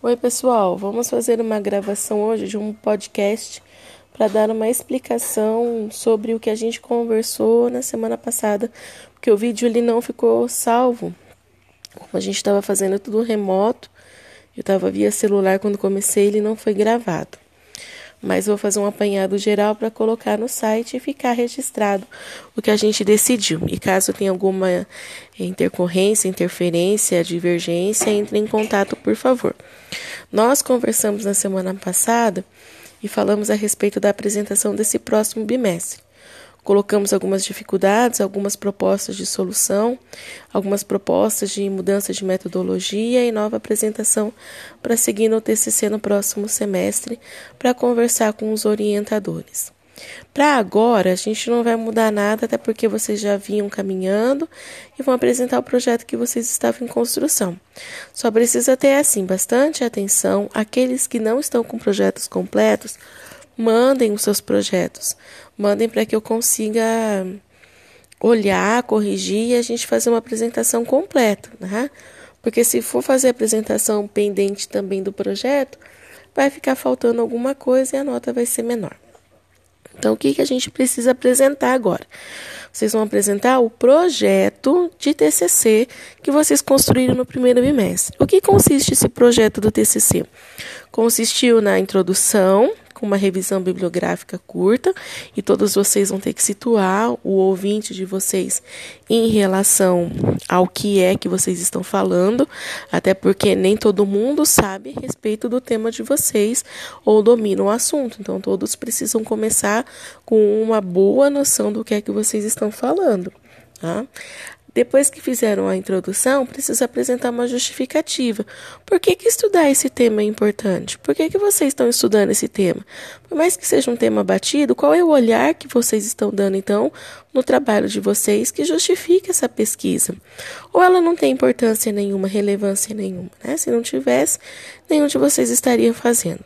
Oi, pessoal. Vamos fazer uma gravação hoje de um podcast para dar uma explicação sobre o que a gente conversou na semana passada, porque o vídeo ele não ficou salvo. Como a gente estava fazendo tudo remoto, eu estava via celular quando comecei, ele não foi gravado mas vou fazer um apanhado geral para colocar no site e ficar registrado o que a gente decidiu. E caso tenha alguma intercorrência, interferência, divergência, entre em contato, por favor. Nós conversamos na semana passada e falamos a respeito da apresentação desse próximo bimestre. Colocamos algumas dificuldades, algumas propostas de solução, algumas propostas de mudança de metodologia e nova apresentação para seguir no TCC no próximo semestre, para conversar com os orientadores. Para agora, a gente não vai mudar nada, até porque vocês já vinham caminhando e vão apresentar o projeto que vocês estavam em construção. Só precisa ter, assim, bastante atenção. Aqueles que não estão com projetos completos, mandem os seus projetos. Mandem para que eu consiga olhar, corrigir e a gente fazer uma apresentação completa, né? Porque se for fazer a apresentação pendente também do projeto, vai ficar faltando alguma coisa e a nota vai ser menor. Então, o que, que a gente precisa apresentar agora? Vocês vão apresentar o projeto de TCC que vocês construíram no primeiro bimestre. O que consiste esse projeto do TCC? Consistiu na introdução, com uma revisão bibliográfica curta e todos vocês vão ter que situar o ouvinte de vocês em relação ao que é que vocês estão falando, até porque nem todo mundo sabe a respeito do tema de vocês ou domina o assunto. Então todos precisam começar com uma boa noção do que é que vocês estão falando. Tá? Depois que fizeram a introdução, precisa apresentar uma justificativa. Por que, que estudar esse tema é importante? Por que, que vocês estão estudando esse tema? Por mais que seja um tema batido, qual é o olhar que vocês estão dando, então, no trabalho de vocês que justifica essa pesquisa? Ou ela não tem importância nenhuma, relevância nenhuma? Né? Se não tivesse, nenhum de vocês estaria fazendo.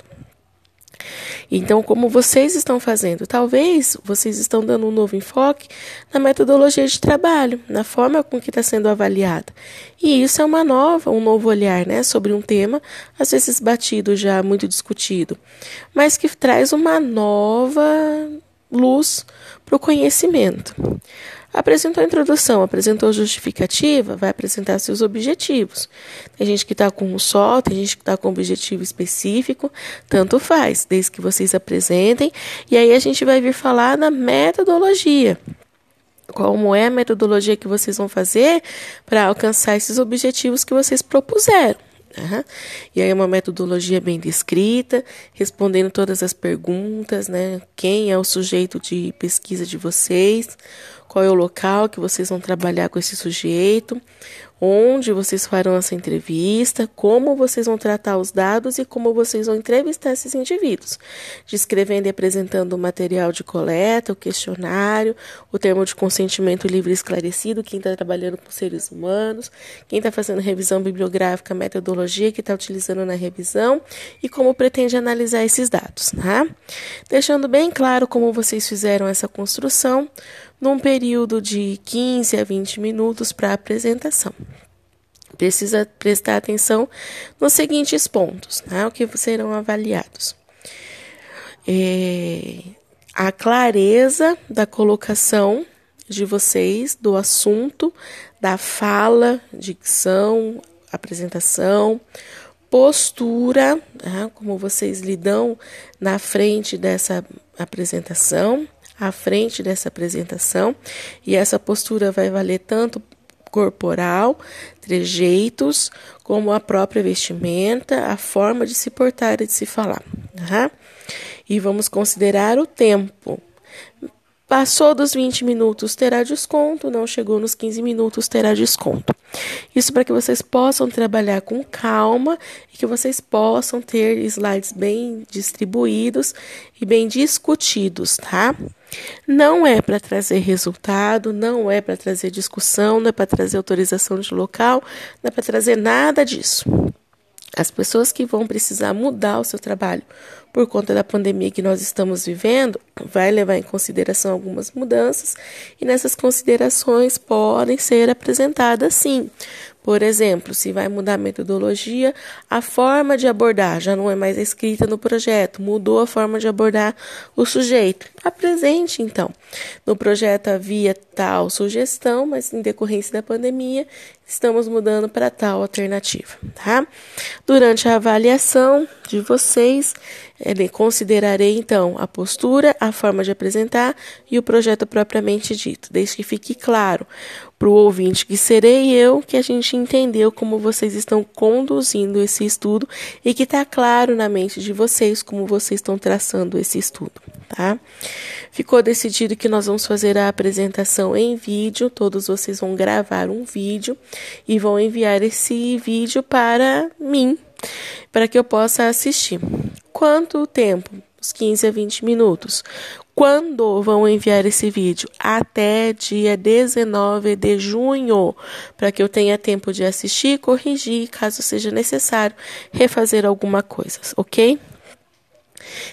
Então, como vocês estão fazendo? Talvez vocês estão dando um novo enfoque na metodologia de trabalho, na forma com que está sendo avaliada. E isso é uma nova, um novo olhar, né, sobre um tema, às vezes batido já, muito discutido, mas que traz uma nova luz para o conhecimento. Apresentou a introdução, apresentou a justificativa, vai apresentar seus objetivos. Tem gente que está com um só, tem gente que está com um objetivo específico, tanto faz, desde que vocês apresentem. E aí a gente vai vir falar na metodologia. Como é a metodologia que vocês vão fazer para alcançar esses objetivos que vocês propuseram. Uhum. E aí uma metodologia bem descrita, respondendo todas as perguntas, né? Quem é o sujeito de pesquisa de vocês, qual é o local que vocês vão trabalhar com esse sujeito, onde vocês farão essa entrevista, como vocês vão tratar os dados e como vocês vão entrevistar esses indivíduos, descrevendo e apresentando o material de coleta, o questionário, o termo de consentimento livre esclarecido, quem está trabalhando com seres humanos, quem está fazendo revisão bibliográfica, metodologia que está utilizando na revisão e como pretende analisar esses dados, tá? Deixando bem claro como vocês fizeram essa construção, num período de 15 a 20 minutos para apresentação. Precisa prestar atenção nos seguintes pontos, né, o que serão avaliados. É, a clareza da colocação de vocês do assunto, da fala, dicção, apresentação, postura, né, como vocês lidam na frente dessa apresentação, à frente dessa apresentação, e essa postura vai valer tanto corporal, trejeitos, como a própria vestimenta, a forma de se portar e de se falar. Tá? E vamos considerar o tempo. Passou dos 20 minutos, terá desconto. Não chegou nos 15 minutos, terá desconto. Isso para que vocês possam trabalhar com calma e que vocês possam ter slides bem distribuídos e bem discutidos, tá? Não é para trazer resultado, não é para trazer discussão, não é para trazer autorização de local, não é para trazer nada disso. As pessoas que vão precisar mudar o seu trabalho por conta da pandemia que nós estamos vivendo, vai levar em consideração algumas mudanças e nessas considerações podem ser apresentadas sim. Por exemplo, se vai mudar a metodologia, a forma de abordar já não é mais escrita no projeto, mudou a forma de abordar o sujeito. Apresente então. No projeto havia tal sugestão, mas em decorrência da pandemia, estamos mudando para tal alternativa, tá? Durante a avaliação de vocês, considerarei então a postura, a forma de apresentar e o projeto propriamente dito, desde que fique claro para o ouvinte que serei eu, que a gente entendeu como vocês estão conduzindo esse estudo e que está claro na mente de vocês como vocês estão traçando esse estudo, tá? Ficou decidido que nós vamos fazer a apresentação em vídeo, todos vocês vão gravar um vídeo e vão enviar esse vídeo para mim, para que eu possa assistir. Quanto tempo? Uns 15 a 20 minutos. Quando vão enviar esse vídeo? Até dia 19 de junho, para que eu tenha tempo de assistir, corrigir, caso seja necessário, refazer alguma coisa, ok?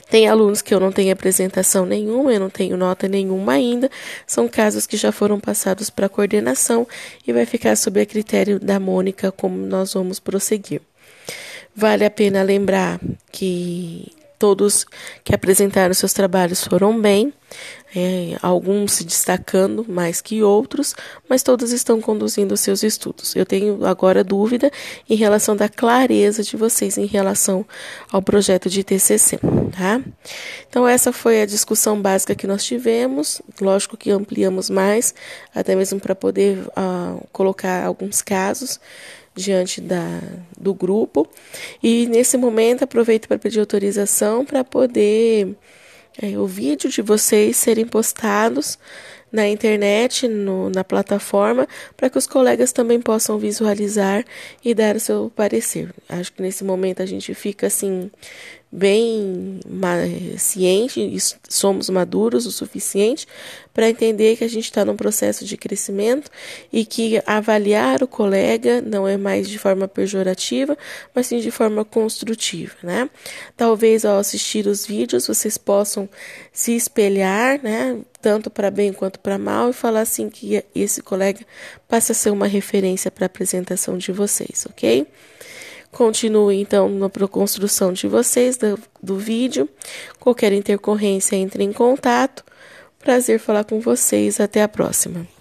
Tem alunos que eu não tenho apresentação nenhuma, eu não tenho nota nenhuma ainda. São casos que já foram passados para coordenação e vai ficar sob a critério da Mônica como nós vamos prosseguir. Vale a pena lembrar que todos que apresentaram seus trabalhos foram bem, é, alguns se destacando mais que outros, mas todos estão conduzindo seus estudos. Eu tenho agora dúvida em relação da clareza de vocês em relação ao projeto de TCC, tá? Então essa foi a discussão básica que nós tivemos. Lógico que ampliamos mais, até mesmo para poder uh, colocar alguns casos diante da, do grupo. E nesse momento aproveito para pedir autorização para poder é, o vídeo de vocês serem postados na internet, no, na plataforma, para que os colegas também possam visualizar e dar o seu parecer. Acho que nesse momento a gente fica assim bem ciente somos maduros o suficiente para entender que a gente está num processo de crescimento e que avaliar o colega não é mais de forma pejorativa, mas sim de forma construtiva, né? Talvez ao assistir os vídeos vocês possam se espelhar, né? Tanto para bem quanto para mal e falar assim que esse colega passa a ser uma referência para a apresentação de vocês, ok? Continue então na construção de vocês do, do vídeo. Qualquer intercorrência, entre em contato. Prazer falar com vocês. Até a próxima.